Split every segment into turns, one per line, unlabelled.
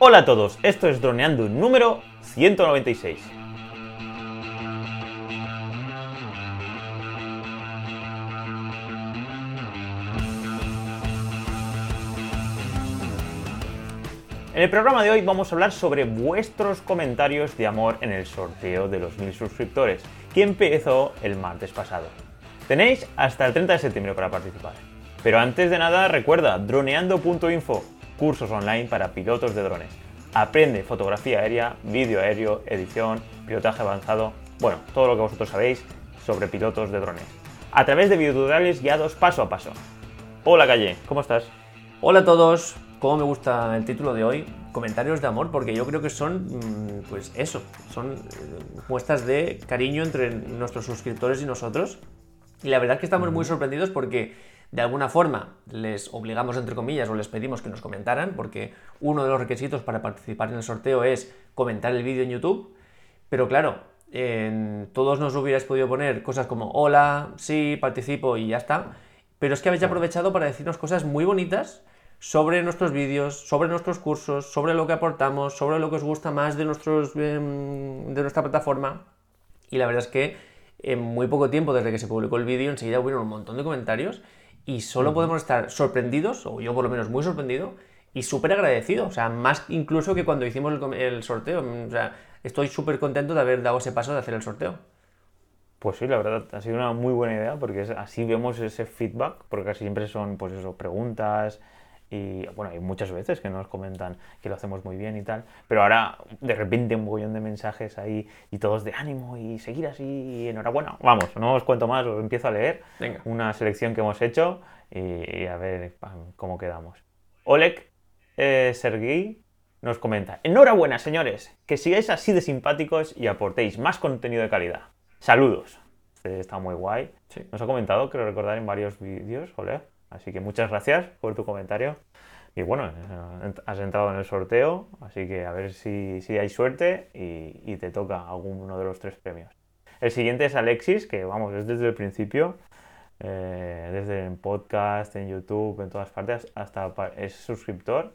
Hola a todos, esto es Droneando número 196. En el programa de hoy vamos a hablar sobre vuestros comentarios de amor en el sorteo de los mil suscriptores, que empezó el martes pasado. Tenéis hasta el 30 de septiembre para participar. Pero antes de nada, recuerda droneando.info, cursos online para pilotos de drones. Aprende fotografía aérea, vídeo aéreo, edición, pilotaje avanzado, bueno, todo lo que vosotros sabéis sobre pilotos de drones. A través de videotutoriales guiados paso a paso. Hola Calle, ¿cómo estás?
Hola a todos, ¿cómo me gusta el título de hoy? Comentarios de amor, porque yo creo que son, mm, pues eso, son eh, muestras de cariño entre nuestros suscriptores y nosotros. Y la verdad es que estamos muy sorprendidos porque de alguna forma les obligamos, entre comillas, o les pedimos que nos comentaran, porque uno de los requisitos para participar en el sorteo es comentar el vídeo en YouTube. Pero claro, en todos nos hubierais podido poner cosas como hola, sí, participo y ya está. Pero es que habéis aprovechado para decirnos cosas muy bonitas sobre nuestros vídeos, sobre nuestros cursos, sobre lo que aportamos, sobre lo que os gusta más de, nuestros, em, de nuestra plataforma. Y la verdad es que en muy poco tiempo desde que se publicó el vídeo enseguida hubo un montón de comentarios y solo podemos estar sorprendidos, o yo por lo menos muy sorprendido, y súper agradecido, o sea, más incluso que cuando hicimos el, el sorteo. O sea, estoy súper contento de haber dado ese paso de hacer el sorteo.
Pues sí, la verdad, ha sido una muy buena idea porque así vemos ese feedback, porque casi siempre son, pues eso, preguntas y, bueno, hay muchas veces que nos comentan que lo hacemos muy bien y tal, pero ahora de repente un mogollón de mensajes ahí y todos de ánimo y seguir así y enhorabuena. Vamos, no os cuento más, os empiezo a leer
Venga.
una selección que hemos hecho y, y a ver pam, cómo quedamos. Oleg eh, Sergei nos comenta, enhorabuena señores, que sigáis así de simpáticos y aportéis más contenido de calidad. Saludos. Este está muy guay.
Sí.
Nos ha comentado, creo recordar, en varios vídeos, Oleg. Así que muchas gracias por tu comentario. Y bueno, eh, has entrado en el sorteo, así que a ver si, si hay suerte y, te toca alguno de los tres premios. El siguiente es Alexis, que vamos, es desde el principio, eh, desde en podcast, en YouTube, en todas partes, hasta es suscriptor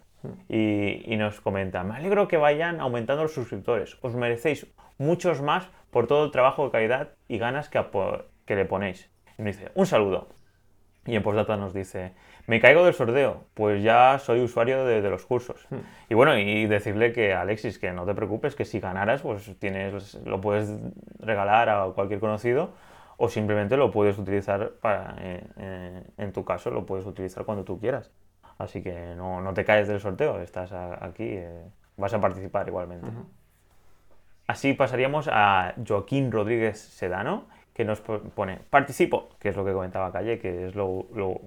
y, nos comenta, me alegro que vayan aumentando los suscriptores, os merecéis muchos más por todo el trabajo de calidad y ganas que, que le ponéis. Y nos dice, un saludo. Y en postdata nos dice, me caigo del sorteo, pues ya soy usuario de, de los cursos. Y bueno, y decirle que Alexis, que no te preocupes, que si ganaras, pues tienes, lo puedes regalar a cualquier conocido o simplemente lo puedes utilizar para, eh, eh, en tu caso, lo puedes utilizar cuando tú quieras. Así que no, no te caes del sorteo, estás a- aquí, eh, vas a participar igualmente. Así pasaríamos a Joaquín Rodríguez Sedano, que nos po- pone participo, que es lo que comentaba Calle, que es lo, lo-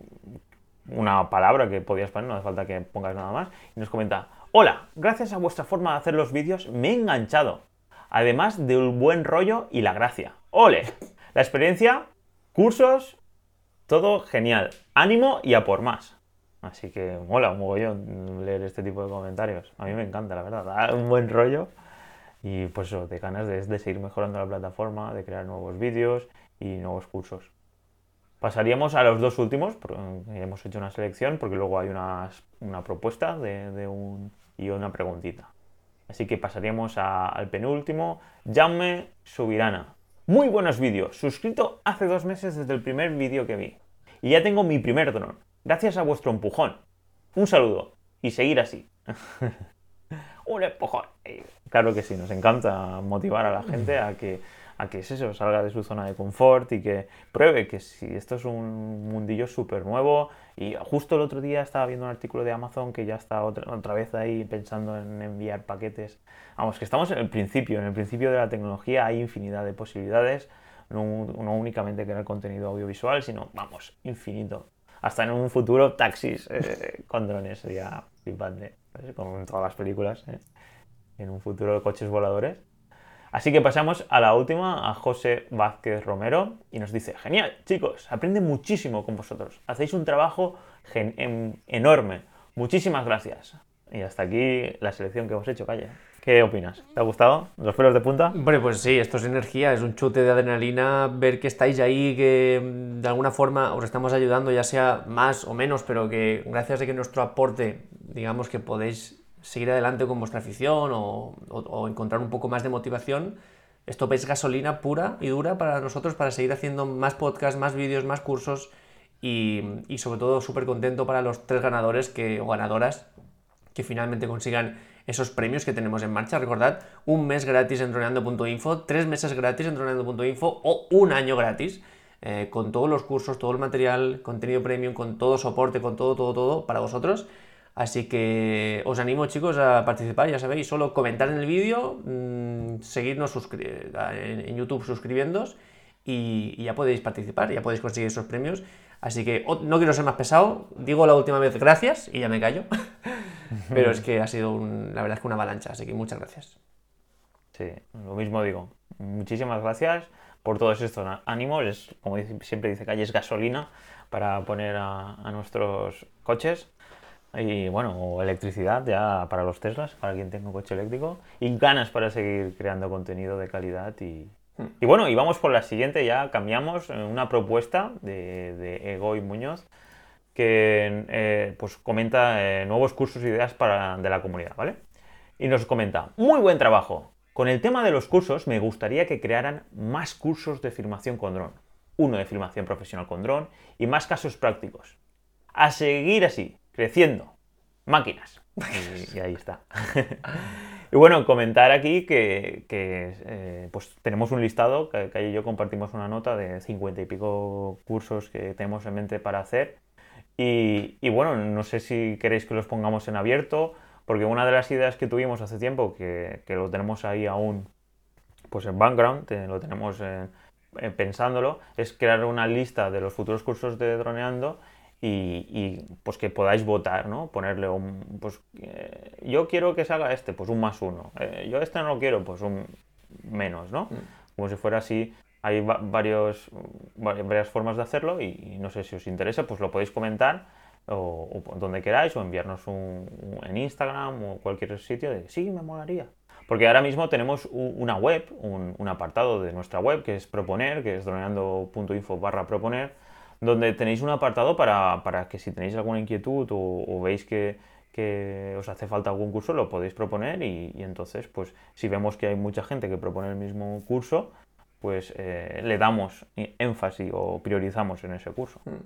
una palabra que podías poner, no hace falta que pongas nada más. Y nos comenta, hola, gracias a vuestra forma de hacer los vídeos me he enganchado, además del buen rollo y la gracia. ¡Ole! La experiencia, cursos, todo genial. Ánimo y a por más. Así que mola un mogollón leer este tipo de comentarios. A mí me encanta, la verdad. Da un buen rollo. Y pues eso, de ganas de, de seguir mejorando la plataforma, de crear nuevos vídeos y nuevos cursos. Pasaríamos a los dos últimos, porque hemos hecho una selección, porque luego hay unas- una propuesta de, un, y una preguntita. Así que pasaríamos al penúltimo, Jaume Subirana. Muy buenos vídeos, suscrito hace dos meses desde el primer vídeo que vi. Y ya tengo mi primer dron, gracias a vuestro empujón. Un saludo y seguir así. un empujón. Eh, Claro que sí, nos encanta motivar a la gente a que, a que es eso, salga de su zona de confort y que pruebe que si esto es un mundillo súper nuevo. Y justo el otro día estaba viendo un artículo de Amazon que ya está otra, otra vez ahí pensando en enviar paquetes. Vamos, que estamos en el principio, en el principio de la tecnología hay infinidad de posibilidades, no, no únicamente crear contenido audiovisual, sino, vamos, infinito. Hasta en un futuro taxis eh, con drones sería flipante, como en todas las películas. ¿eh? en un futuro coches voladores. Así que pasamos a la última, a José Vázquez Romero, y nos dice, genial, chicos, aprende muchísimo con vosotros. Hacéis un trabajo en- enorme. Muchísimas gracias. Y hasta aquí la selección que hemos hecho, Calle. ¿Qué opinas? ¿Te ha gustado? ¿Los pelos de punta?
Hombre, pues sí, esto es energía, es un chute de adrenalina, ver que estáis ahí, que mm, de alguna forma os estamos ayudando, ya sea más o menos, pero que gracias a que nuestro aporte, digamos que podéis seguir adelante con vuestra afición o, encontrar un poco más de motivación, esto es gasolina pura y dura para nosotros para seguir haciendo más podcasts, más vídeos, más cursos y, sobre todo súper contento para los tres ganadores que, o ganadoras que finalmente consigan esos premios que tenemos en marcha. Recordad, un mes gratis en droneando.info, tres meses gratis en droneando.info o un año gratis. Eh, con todos los cursos, todo el material, contenido premium, con todo soporte, con todo, todo, todo para vosotros. Así que os animo chicos a participar, ya sabéis, solo comentar en el vídeo, mm, seguirnos en, YouTube suscribiéndoos y, ya podéis participar, ya podéis conseguir esos premios. Así que no quiero ser más pesado, digo la última vez gracias y ya me callo. Pero es que ha sido, la verdad es que una avalancha, así que muchas gracias.
Sí, lo mismo digo. Muchísimas gracias por todos estos ánimos. como siempre dice Calle, es gasolina para poner a nuestros coches y bueno, electricidad ya para los Teslas, para quien tenga un coche eléctrico, y ganas para seguir creando contenido de calidad. Y, hmm. y bueno, y vamos por la siguiente, ya cambiamos eh, una propuesta de, de Ego y Muñoz que eh, pues comenta eh, nuevos cursos e ideas para, de la comunidad, ¿vale? Y nos comenta, muy buen trabajo. Con el tema de los cursos me gustaría que crearan más cursos de filmación con dron, uno de filmación profesional con dron y más casos prácticos. A seguir así, creciendo. Máquinas. Y, ahí está. y bueno, comentar aquí que, eh, pues tenemos un listado, que, yo compartimos una nota de 50 y pico cursos que tenemos en mente para hacer. Y, bueno, no sé si queréis que los pongamos en abierto, porque una de las ideas que tuvimos hace tiempo, que, lo tenemos ahí aún pues en background, lo tenemos pensándolo, es crear una lista de los futuros cursos de droneando y, pues que podáis votar, ¿no? Ponerle un, pues eh, yo quiero que se haga este, pues un más uno. Eh, yo este no lo quiero, pues un menos, ¿no? Mm. Como si fuera así. Hay varios, varias formas de hacerlo y, no sé si os interesa, pues lo podéis comentar o, donde queráis o enviarnos un, en Instagram o cualquier sitio de sí, me molaría. Porque ahora mismo tenemos una web, un, apartado de nuestra web que es proponer, que es droneando.info barra proponer donde tenéis un apartado para, que si tenéis alguna inquietud o, veis que, os hace falta algún curso, lo podéis proponer y, entonces, pues si vemos que hay mucha gente que propone el mismo curso, pues eh, le damos énfasis o priorizamos en ese curso. Hmm.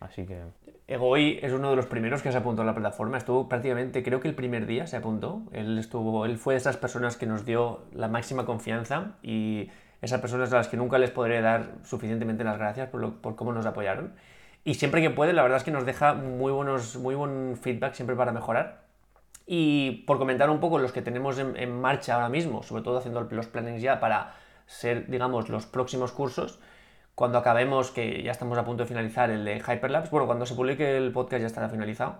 Así que...
Egoy es uno de los primeros que se apuntó a la plataforma. Estuvo prácticamente, creo que el primer día se apuntó. Él, estuvo, él fue de esas personas que nos dio la máxima confianza y esas personas a las que nunca les podré dar suficientemente las gracias por, por cómo nos apoyaron. Y siempre que puede, la verdad es que nos deja muy, buenos, muy buen feedback siempre para mejorar. Y por comentar un poco los que tenemos en, marcha ahora mismo, sobre todo haciendo los plannings ya para ser, digamos, los próximos cursos, cuando acabemos, que ya estamos a punto de finalizar el de Hyperlapse, bueno, cuando se publique el podcast ya estará finalizado,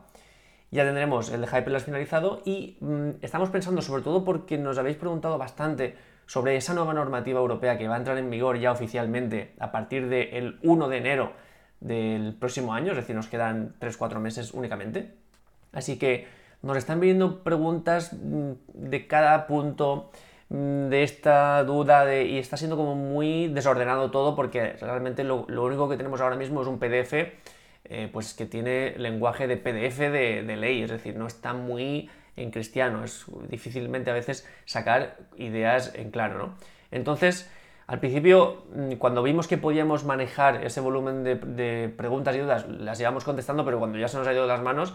ya tendremos el de Hyperlapse finalizado y mm, estamos pensando sobre todo porque nos habéis preguntado bastante sobre esa nueva normativa europea que va a entrar en vigor ya oficialmente a partir del 1 de enero del próximo año, es decir, nos quedan 3-4 meses únicamente. Así que nos están viniendo preguntas mm, de cada punto de esta duda y está siendo como muy desordenado todo porque realmente lo, único que tenemos ahora mismo es un PDF eh, pues que tiene lenguaje de PDF de, de ley, es decir, no está muy en cristiano. Es difícilmente a veces sacar ideas en claro, ¿no? Entonces, al principio, mm, cuando vimos que podíamos manejar ese volumen de, preguntas y dudas, las llevamos contestando, pero cuando ya se nos ha ido de las manos,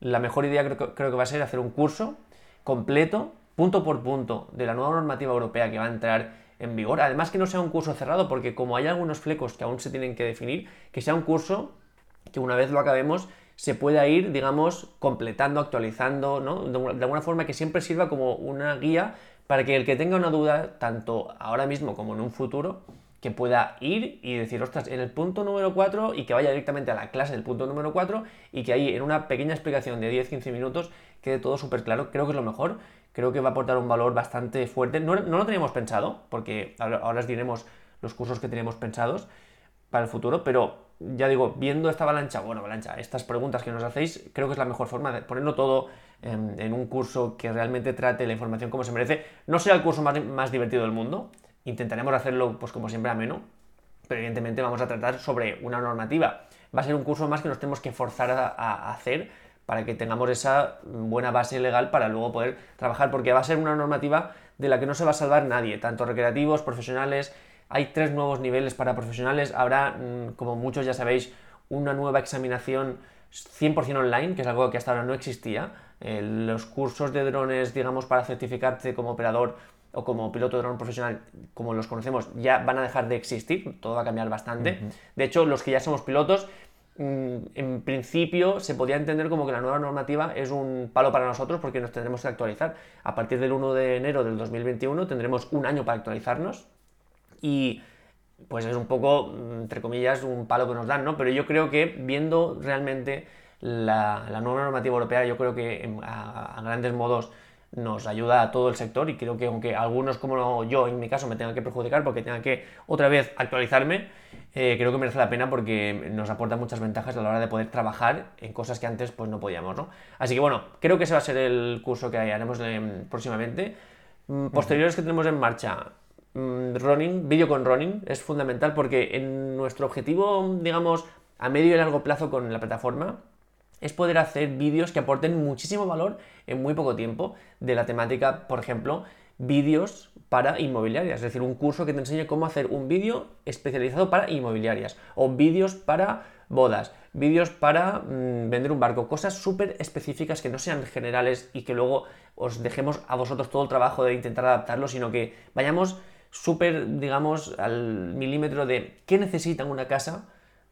la mejor idea creo, creo que va a ser hacer un curso completo, punto por punto, de la nueva normativa europea que va a entrar en vigor. Además que no sea un curso cerrado, porque como hay algunos flecos que aún se tienen que definir, que sea un curso que una vez lo acabemos se pueda ir, digamos, completando, actualizando, ¿no? De, alguna forma que siempre sirva como una guía para que el que tenga una duda, tanto ahora mismo como en un futuro, que pueda ir y decir, ostras, en el punto número 4 y que vaya directamente a la clase del punto número 4 y que ahí en una pequeña explicación de 10-15 minutos quede todo súper claro. Creo que es lo mejor, creo que va a aportar un valor bastante fuerte. No, lo teníamos pensado, porque ahora, os diremos los cursos que teníamos pensados para el futuro, pero ya digo, viendo esta avalancha, bueno, avalancha, estas preguntas que nos hacéis, creo que es la mejor forma de ponerlo todo en, un curso que realmente trate la información como se merece. No sea el curso más, divertido del mundo, intentaremos hacerlo, pues como siempre, ameno, pero evidentemente vamos a tratar sobre una normativa. Va a ser un curso más que nos tenemos que forzar a, hacer para que tengamos esa buena base legal para luego poder trabajar, porque va a ser una normativa de la que no se va a salvar nadie, tanto recreativos, profesionales. Hay tres nuevos niveles para profesionales. Habrá, mm, como muchos ya sabéis, una nueva examinación 100% online, que es algo que hasta ahora no existía. Eh, los cursos de drones, digamos, para certificarte como operador o como piloto de dron profesional, como los conocemos, ya van a dejar de existir, todo va a cambiar bastante. De hecho, los que ya somos pilotos, en principio se podría entender como que la nueva normativa es un palo para nosotros porque nos tendremos que actualizar. A partir del 1 de enero del 2021 tendremos un año para actualizarnos y pues es un poco, entre comillas, un palo que nos dan, ¿no? Pero yo creo que viendo realmente la, nueva normativa europea, yo creo que a grandes modos nos ayuda a todo el sector y creo que aunque algunos como yo en mi caso me tengan que perjudicar porque tenga que otra vez actualizarme, eh, creo que merece la pena porque nos aporta muchas ventajas a la hora de poder trabajar en cosas que antes pues no podíamos, ¿no? Así que bueno, creo que ese va a ser el curso que haremos eh, próximamente. Mm, posteriores que tenemos en marcha, mm, running, vídeo con running, es fundamental porque en nuestro objetivo, digamos, a medio y largo plazo con la plataforma, es poder hacer vídeos que aporten muchísimo valor en muy poco tiempo de la temática, por ejemplo, vídeos para inmobiliarias, es decir, un curso que te enseñe cómo hacer un vídeo especializado para inmobiliarias o vídeos para bodas, vídeos para mm, vender un barco, cosas súper específicas que no sean generales y que luego os dejemos a vosotros todo el trabajo de intentar adaptarlo, sino que vayamos súper, digamos, al milímetro de qué necesita una casa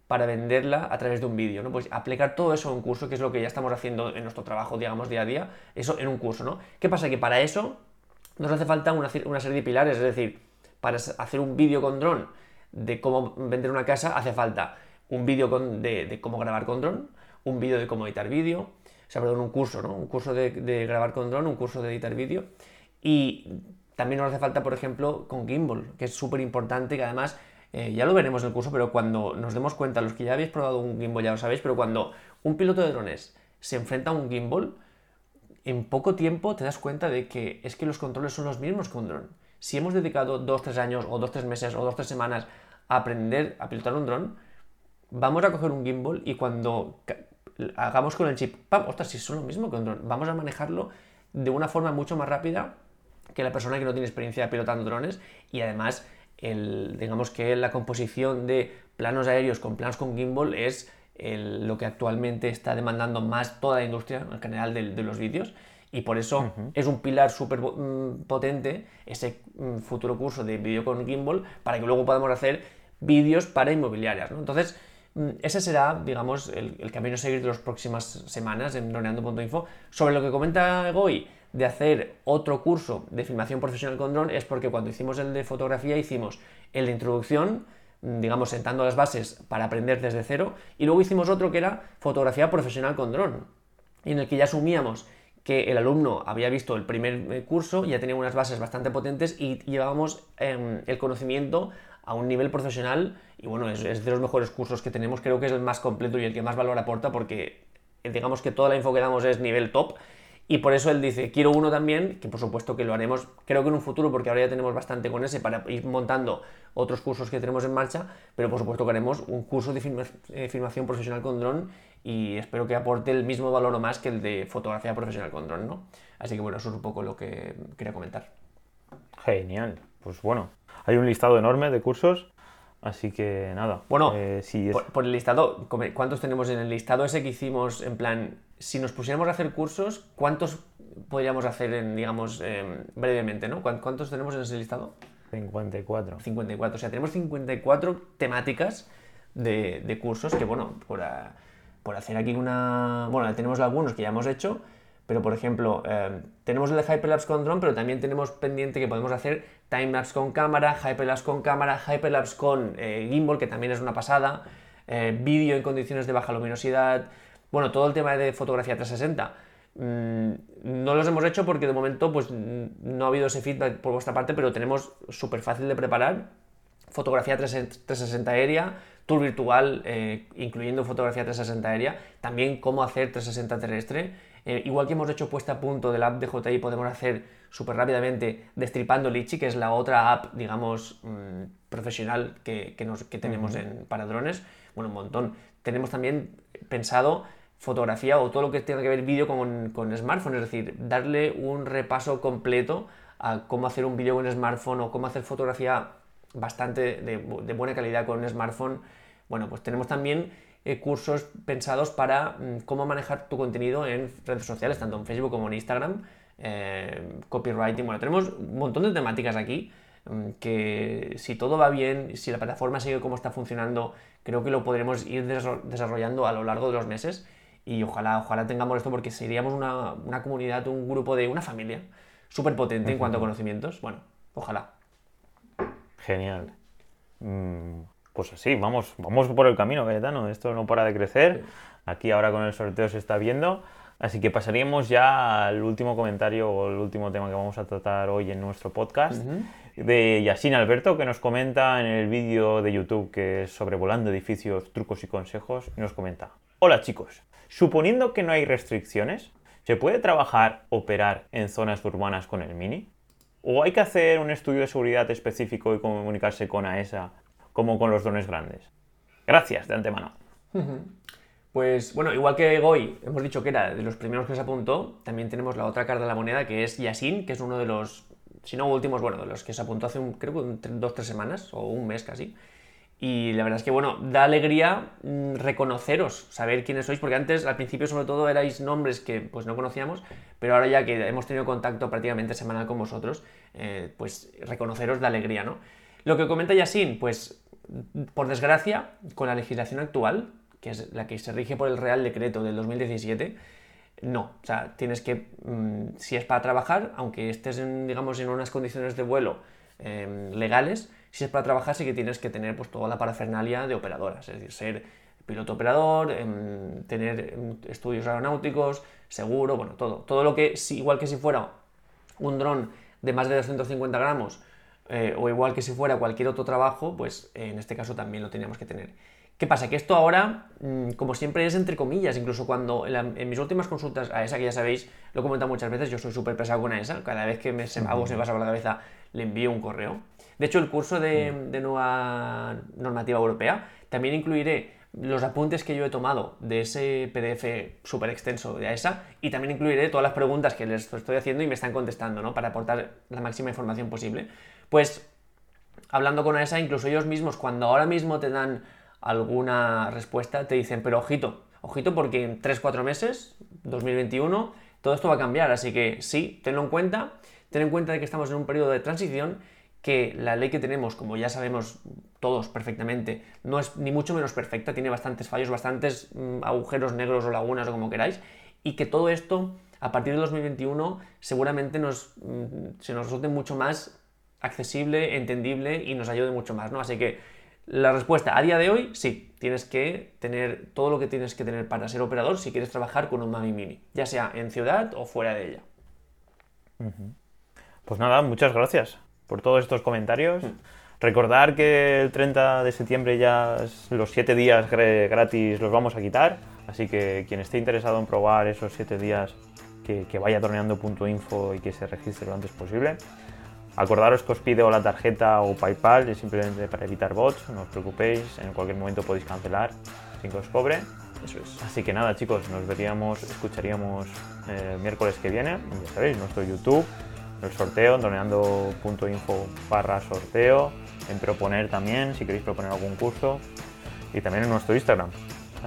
para venderla a través de un vídeo, ¿no? Pues aplicar todo eso en un curso, que es lo que ya estamos haciendo en nuestro trabajo, digamos, día a día, eso en un curso, ¿no? ¿Qué pasa? Que para eso nos hace falta una, serie de pilares, es decir, para hacer un vídeo con dron de cómo vender una casa, hace falta un vídeo de, cómo grabar con dron, un vídeo de cómo editar vídeo, o sea, perdón, un curso, ¿no? Un curso de, de grabar con dron, un curso de editar vídeo, y también nos hace falta, por ejemplo, con gimbal, que es súper importante, que además eh, ya lo veremos en el curso, pero cuando nos demos cuenta, los que ya habéis probado un gimbal ya lo sabéis, pero cuando un piloto de drones se enfrenta a un gimbal, en poco tiempo te das cuenta de que es que los controles son los mismos que un dron. Si hemos dedicado 2-3 años, o 2-3 meses, o 2-3 semanas a aprender a pilotar un dron, vamos a coger un gimbal y cuando hagamos con el chip, ¡pam! ¡Ostras! Si son lo mismo que un dron, vamos a manejarlo de una forma mucho más rápida que la persona que no tiene experiencia pilotando drones y además digamos que la composición de planos aéreos con planos con gimbal es lo que actualmente está demandando más toda la industria en general de, los vídeos y por eso es un pilar súper mm, potente ese mm, futuro curso de vídeo con gimbal para que luego podamos hacer vídeos para inmobiliarias. Entonces, mm, ese será, digamos, el, camino a seguir de las próximas semanas en droneando.info. Sobre lo que comenta Goy, de hacer otro curso de filmación profesional con dron es porque cuando hicimos el de fotografía hicimos el de introducción, digamos, sentando las bases para aprender desde cero, y luego hicimos otro que era fotografía profesional con dron, en el que ya asumíamos que el alumno había visto el primer eh, curso, ya tenía unas bases bastante potentes y llevábamos em, el conocimiento a un nivel profesional. Y bueno, es, es, de los mejores cursos que tenemos, creo que es el más completo y el que más valor aporta porque eh, digamos que toda la info que damos es nivel top y por eso él dice, quiero uno también, que por supuesto que lo haremos, creo que en un futuro, porque ahora ya tenemos bastante con ese para ir montando otros cursos que tenemos en marcha, pero por supuesto que haremos un curso de eh, filmación profesional con dron y espero que aporte el mismo valor o más que el de fotografía profesional con dron, ¿no? Así que bueno, eso es un poco lo que quería comentar.
Genial, pues bueno, hay un listado enorme de cursos Así que nada.
Bueno, eh, por, el listado, ¿cuántos tenemos en el listado ese que hicimos en plan, si nos pusiéramos a hacer cursos, ¿cuántos podríamos hacer en, digamos, em, brevemente, ¿no? ¿Cuántos tenemos en ese listado?
54.
54, o sea, tenemos 54 temáticas de, cursos que, bueno, por, por hacer aquí una... Bueno, tenemos algunos que ya hemos hecho, pero, por ejemplo, em, tenemos el de Hyperlapse con drone, pero también tenemos pendiente que podemos hacer timelapse con cámara, Hyperlapse con cámara, Hyperlapse con eh, gimbal, que también es una pasada, eh, vídeo en condiciones de baja luminosidad, bueno, todo el tema de fotografía 360. Mm, no los hemos hecho porque de momento pues, no ha habido ese feedback por vuestra parte, pero tenemos súper fácil de preparar. Fotografía 360 aérea, tour virtual, eh, incluyendo fotografía 360 aérea, también cómo hacer 360 terrestre eh, igual que hemos hecho puesta a punto del app de JI, podemos hacer súper rápidamente Destripando Litchi, que es la otra app, digamos, mm, profesional que, que, tenemos en, para drones. Bueno, un montón. Tenemos también pensado fotografía o todo lo que tenga que ver vídeo con, con smartphone, es decir, darle un repaso completo a cómo hacer un vídeo con smartphone o cómo hacer fotografía bastante de, buena calidad con un smartphone. Bueno, pues tenemos también eh, cursos pensados para mm, cómo manejar tu contenido en redes sociales, tanto en Facebook como en Instagram, eh, copywriting. Bueno, tenemos un montón de temáticas aquí mm, que si todo va bien, si la plataforma sigue como está funcionando, creo que lo podremos ir desarrollando a lo largo de los meses y ojalá, ojalá tengamos esto porque seríamos una, una comunidad, un grupo de una familia súper potente en cuanto a conocimientos. Bueno, ojalá.
Genial. Mm, pues así, vamos, vamos por el camino, Cayetano. Esto no para de crecer. Aquí ahora con el sorteo se está viendo. Así que pasaríamos ya al último comentario o el último tema que vamos a tratar hoy en nuestro podcast. De Yasin Alberto, que nos comenta en el vídeo de YouTube que es sobrevolando edificios, trucos y consejos. Y nos comenta: Hola chicos, suponiendo que no hay restricciones, ¿Se puede trabajar, operar en zonas urbanas con el Mini? ¿O hay que hacer un estudio de seguridad específico y comunicarse con AESA como con los drones grandes? Gracias de antemano.
Pues bueno, igual que Goy, hemos dicho que era de los primeros que se apuntó, también tenemos la otra carta de la moneda que es Yasin, que es uno de los, si no últimos, bueno, de los que se apuntó hace un, creo que dos, tres semanas o un mes casi. Y la verdad es que, bueno, da alegría mm, reconoceros, saber quiénes sois, porque antes, al principio, sobre todo, erais nombres que pues no conocíamos, pero ahora ya que hemos tenido contacto prácticamente semanal con vosotros, eh, pues reconoceros da alegría, ¿no? Lo que comenta Yasin, pues, por desgracia, con la legislación actual, que es la que se rige por el Real Decreto del 2017, no, o sea, tienes que, mm, si es para trabajar, aunque estés, en, digamos, en unas condiciones de vuelo em, legales, si es para trabajar, sí que tienes que tener pues, toda la parafernalia de operadoras, es decir, ser piloto operador, em, tener em, estudios aeronáuticos, seguro, bueno, todo. Todo lo que, igual que si fuera un dron de más de 250 gramos, eh, o igual que si fuera cualquier otro trabajo, pues en este caso también lo teníamos que tener. ¿Qué pasa? Que esto ahora, mm, como siempre, es entre comillas, incluso cuando en, mis últimas consultas a esa, que ya sabéis, lo he comentado muchas veces, yo soy súper pesado con esa, cada vez que me, se, algo se me pasa por la cabeza, le envío un correo. De hecho, el curso de, nueva normativa europea también incluiré los apuntes que yo he tomado de ese PDF súper extenso de AESA y también incluiré todas las preguntas que les estoy haciendo y me están contestando, ¿no? Para aportar la máxima información posible. Pues, hablando con AESA, incluso ellos mismos, cuando ahora mismo te dan alguna respuesta, te dicen, pero ojito, ojito porque en 3-4 meses, 2021, todo esto va a cambiar, así que sí, tenlo en cuenta, ten en cuenta de que estamos en un periodo de transición que la ley que tenemos, como ya sabemos todos perfectamente, no es ni mucho menos perfecta, tiene bastantes fallos, bastantes mm, agujeros negros o lagunas o como queráis, y que todo esto a partir de 2021 seguramente nos, mm, se nos resulte mucho más accesible, entendible y nos ayude mucho más, ¿no? Así que la respuesta a día de hoy, sí, tienes que tener todo lo que tienes que tener para ser operador si quieres trabajar con un Mami Mini, ya sea en ciudad o fuera de ella.
Pues nada, muchas gracias por todos estos comentarios. Mm. Recordar que el 30 de septiembre ya los 7 días gratis los vamos a quitar, así que quien esté interesado en probar esos 7 días, que, que vaya torneando.info y que se registre lo antes posible. Acordaros que os pide o la tarjeta o PayPal, es simplemente para evitar bots, no os preocupéis, en cualquier momento podéis cancelar sin que os cobre. Eso es. Así que nada, chicos, nos veríamos, escucharíamos eh, miércoles que viene, ya sabéis, nuestro YouTube, el sorteo, doneando.info barra sorteo, en proponer también, si queréis proponer algún curso, y también en nuestro Instagram.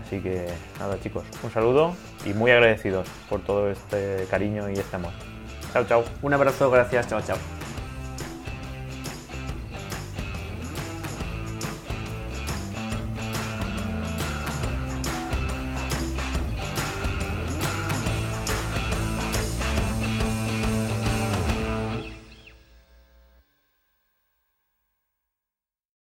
Así que nada chicos, un saludo y muy agradecidos por todo este cariño y este amor. Chao, chao.
Un abrazo, gracias, chao, chao.